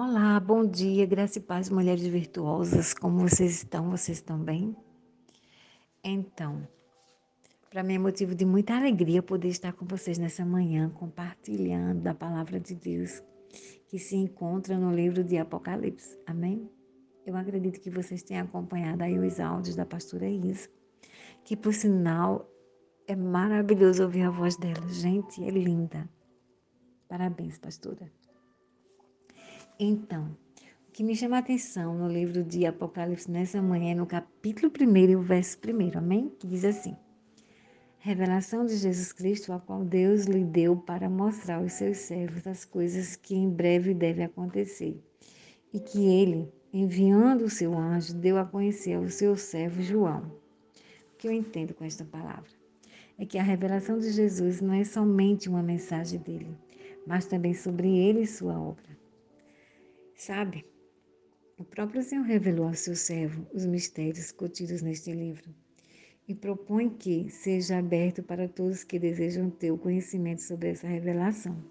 Olá, bom dia, graça e paz, mulheres virtuosas. Como vocês estão? Vocês estão bem? Então, para mim é motivo de muita alegria poder estar com vocês nessa manhã, compartilhando da palavra de Deus que se encontra no livro de Apocalipse. Amém? Eu acredito que vocês tenham acompanhado aí os áudios da pastora Isa, que por sinal é maravilhoso ouvir a voz dela. Gente, é linda. Parabéns, pastora. Então, o que me chama a atenção no livro de Apocalipse nessa manhã é no capítulo 1 e o verso 1, amém? Que diz assim: Revelação de Jesus Cristo, a qual Deus lhe deu para mostrar aos seus servos as coisas que em breve devem acontecer, e que ele, enviando o seu anjo, deu a conhecer ao seu servo João. O que eu entendo com esta palavra? É que a revelação de Jesus não é somente uma mensagem dele, mas também sobre ele e sua obra. Sabe? O próprio Senhor revelou ao seu servo os mistérios contidos neste livro e propõe que seja aberto para todos que desejam ter o conhecimento sobre essa revelação.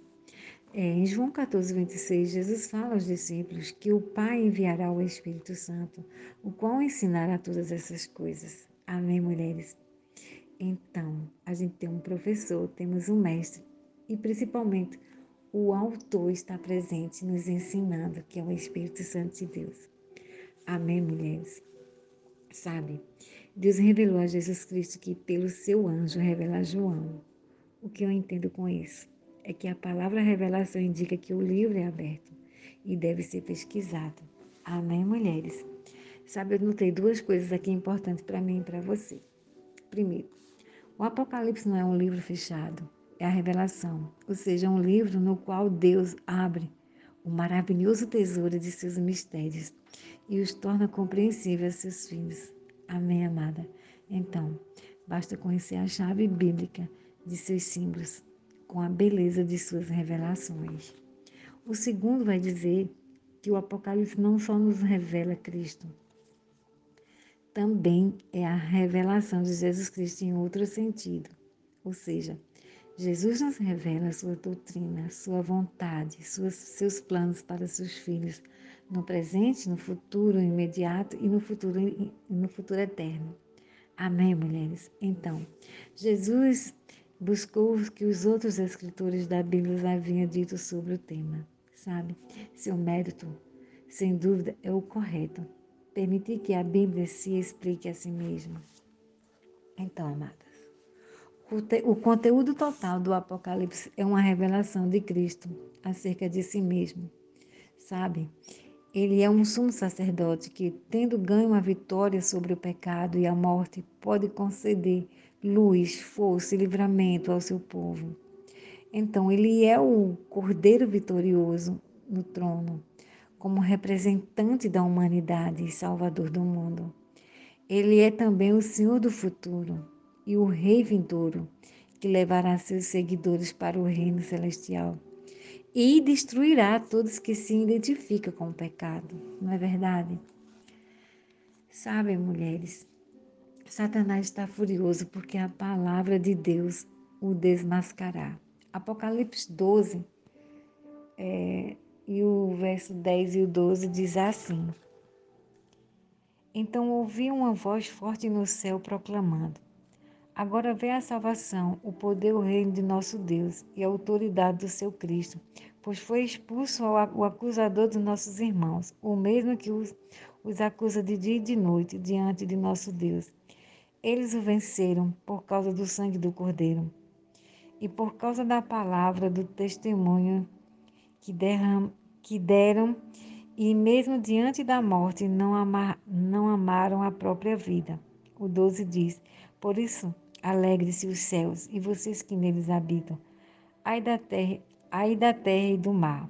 É, em João 14, 26, Jesus fala aos discípulos que o Pai enviará o Espírito Santo, o qual ensinará todas essas coisas. Amém, mulheres? Então, a gente tem um professor, temos um mestre e principalmente o autor está presente nos ensinando que é o Espírito Santo de Deus. Amém, mulheres? Sabe, Deus revelou a Jesus Cristo que pelo seu anjo revela a João. O que eu entendo com isso é que a palavra revelação indica que o livro é aberto e deve ser pesquisado. Amém, mulheres? Sabe, eu notei duas coisas aqui importantes para mim e para você. Primeiro, o Apocalipse não é um livro fechado, é a revelação, ou seja, um livro no qual Deus abre o maravilhoso tesouro de seus mistérios e os torna compreensíveis a seus filhos. Amém, amada? Então, basta conhecer a chave bíblica de seus símbolos com a beleza de suas revelações. O segundo vai dizer que o Apocalipse não só nos revela Cristo, também é a revelação de Jesus Cristo em outro sentido, ou seja, Jesus nos revela a sua doutrina, sua vontade, suas, seus planos para seus filhos, no presente, no futuro imediato e no futuro, no futuro eterno. Amém, mulheres? Então, Jesus buscou o que os outros escritores da Bíblia haviam dito sobre o tema, sabe? Seu mérito, sem dúvida, é o correto. Permitir que a Bíblia se explique a si mesma. Então, amada, o conteúdo total do Apocalipse é uma revelação de Cristo acerca de si mesmo. Sabe? Ele é um sumo sacerdote que, tendo ganho a vitória sobre o pecado e a morte, pode conceder luz, força e livramento ao seu povo. Então, ele é o Cordeiro vitorioso no trono, como representante da humanidade e salvador do mundo. Ele é também o Senhor do futuro e o Rei vindouro, que levará seus seguidores para o reino celestial e destruirá todos que se identificam com o pecado. Não é verdade? Sabem, mulheres, Satanás está furioso porque a palavra de Deus o desmascará. Apocalipse 12 é, e o verso 10 e o 12 diz assim: Então ouvi uma voz forte no céu proclamando: Agora vê a salvação, o poder, o reino de nosso Deus e a autoridade do seu Cristo, pois foi expulso o acusador dos nossos irmãos, o mesmo que os, os acusa de dia e de noite diante de nosso Deus. Eles o venceram por causa do sangue do Cordeiro e por causa da palavra do testemunho que, derram, que deram, e mesmo diante da morte não, amar, não amaram a própria vida. O 12 diz: Por isso, Alegre-se os céus e vocês que neles habitam. Ai da terra, ai da terra e do mar.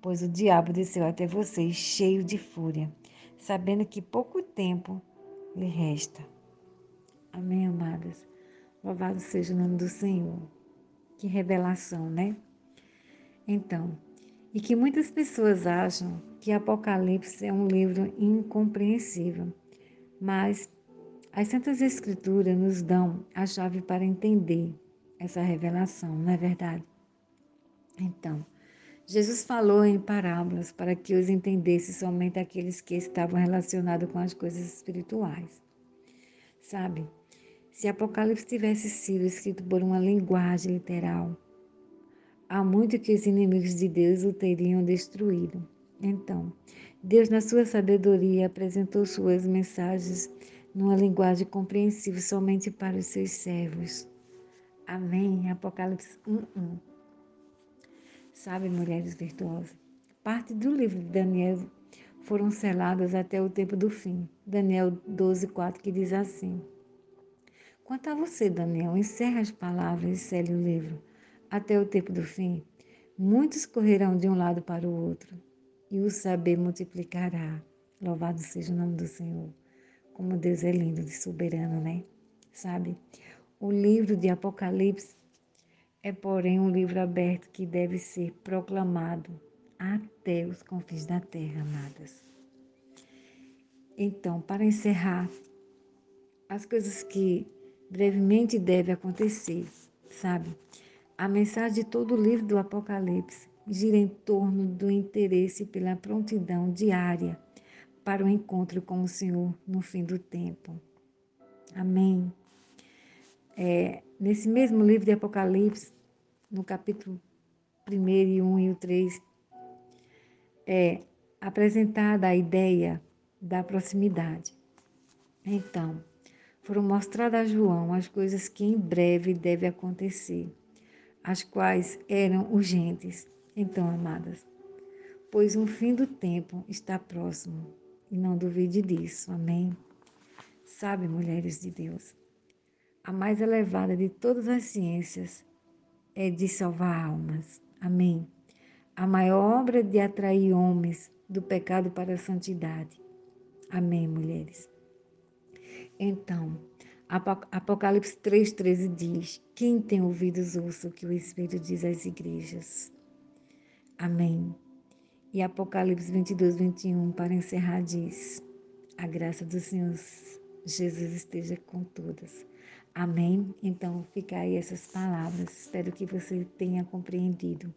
Pois o diabo desceu até vocês cheio de fúria, sabendo que pouco tempo lhe resta. Amém, amadas. Louvado seja o nome do Senhor. Que revelação, né? Então, e que muitas pessoas acham que Apocalipse é um livro incompreensível, mas as Santas Escrituras nos dão a chave para entender essa revelação, não é verdade? Então, Jesus falou em parábolas para que os entendesse somente aqueles que estavam relacionados com as coisas espirituais. Sabe? Se Apocalipse tivesse sido escrito por uma linguagem literal, há muito que os inimigos de Deus o teriam destruído. Então, Deus, na sua sabedoria, apresentou suas mensagens numa linguagem compreensível somente para os seus servos. Amém. Apocalipse 1:1. Sabe, mulheres virtuosas, parte do livro de Daniel foram seladas até o tempo do fim. Daniel 12:4 que diz assim: Quanto a você, Daniel, encerra as palavras e cele o livro até o tempo do fim. Muitos correrão de um lado para o outro e o saber multiplicará. Louvado seja o nome do Senhor. Como Deus é lindo e soberano, né? Sabe? O livro de Apocalipse é, porém, um livro aberto que deve ser proclamado até os confins da terra, amadas. Então, para encerrar, as coisas que brevemente devem acontecer, sabe? A mensagem de todo o livro do Apocalipse gira em torno do interesse pela prontidão diária para o encontro com o Senhor no fim do tempo. Amém. É, nesse mesmo livro de Apocalipse, no capítulo 1 e 1 e o 3, é apresentada a ideia da proximidade. Então, foram mostradas a João as coisas que em breve devem acontecer, as quais eram urgentes então, amadas, pois um fim do tempo está próximo e não duvide disso. Amém. Sabe, mulheres de Deus, a mais elevada de todas as ciências é de salvar almas. Amém. A maior obra de atrair homens do pecado para a santidade. Amém, mulheres. Então, Apocalipse 3,13 diz: Quem tem ouvidos, ouça o que o Espírito diz às igrejas. Amém. E Apocalipse 22, 21, para encerrar, diz: A graça do Senhor Jesus esteja com todas. Amém. Então, fica aí essas palavras. Espero que você tenha compreendido.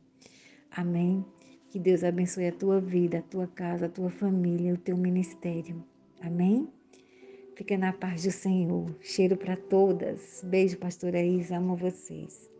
Amém. Que Deus abençoe a tua vida, a tua casa, a tua família, o teu ministério. Amém. Fica na paz do Senhor. Cheiro para todas. Beijo, pastora Isa. Amo vocês.